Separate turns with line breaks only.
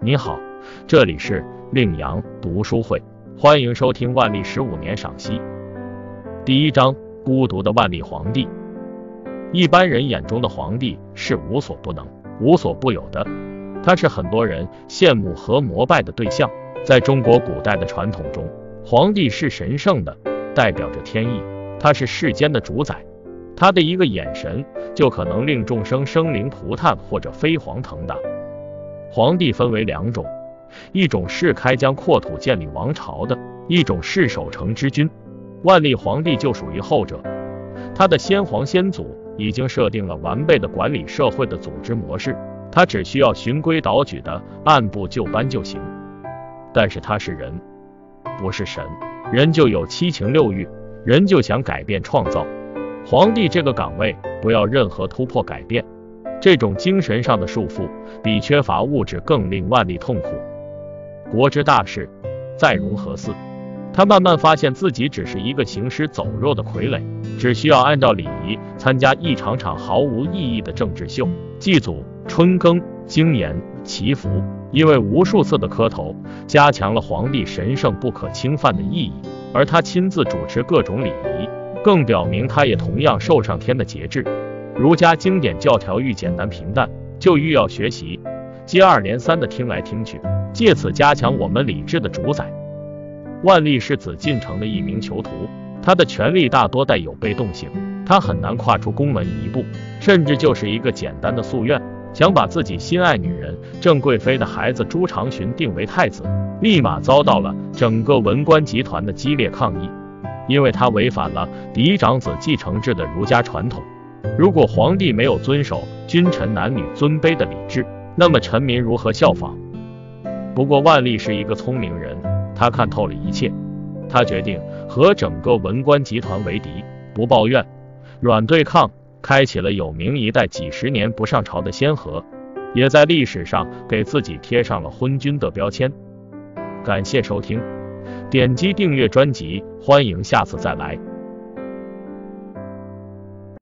你好，这里是令阳读书会，欢迎收听万历十五年赏析。第一章：孤独的万历皇帝。一般人眼中的皇帝是无所不能、无所不有的，他是很多人羡慕和膜拜的对象。在中国古代的传统中，皇帝是神圣的，代表着天意，他是世间的主宰，他的一个眼神就可能令众生生灵涂炭或者飞黄腾达。皇帝分为两种，一种是开疆扩土建立王朝的，一种是守成之君。万历皇帝就属于后者，他的先皇先祖已经设定了完备的管理社会的组织模式，他只需要循规蹈矩的按部就班就行。但是他是人，不是神，人就有七情六欲，人就想改变创造。皇帝这个岗位不要任何突破改变。这种精神上的束缚，比缺乏物质更令万历痛苦。国之大事，在融合祀。他慢慢发现自己只是一个行尸走肉的傀儡，只需要按照礼仪参加一场场毫无意义的政治秀，祭祖、春耕、经年、祈福。因为无数次的磕头，加强了皇帝神圣不可侵犯的意义。而他亲自主持各种礼仪，更表明他也同样受上天的节制。儒家经典教条愈简单平淡，就愈要学习，接二连三的听来听去，借此加强我们理智的主宰。万历是紫禁城的一名囚徒，他的权力大多带有被动性，他很难跨出宫门一步，甚至就是一个简单的夙愿，想把自己心爱女人郑贵妃的孩子朱长洵定为太子，立马遭到了整个文官集团的激烈抗议，因为他违反了嫡长子继承制的儒家传统。如果皇帝没有遵守君臣男女尊卑的礼制，那么臣民如何效仿？不过万历是一个聪明人，他看透了一切，他决定和整个文官集团为敌，不抱怨，软对抗，开启了有名一代几十年不上朝的先河，也在历史上给自己贴上了昏君的标签。感谢收听，点击订阅专辑，欢迎下次再来。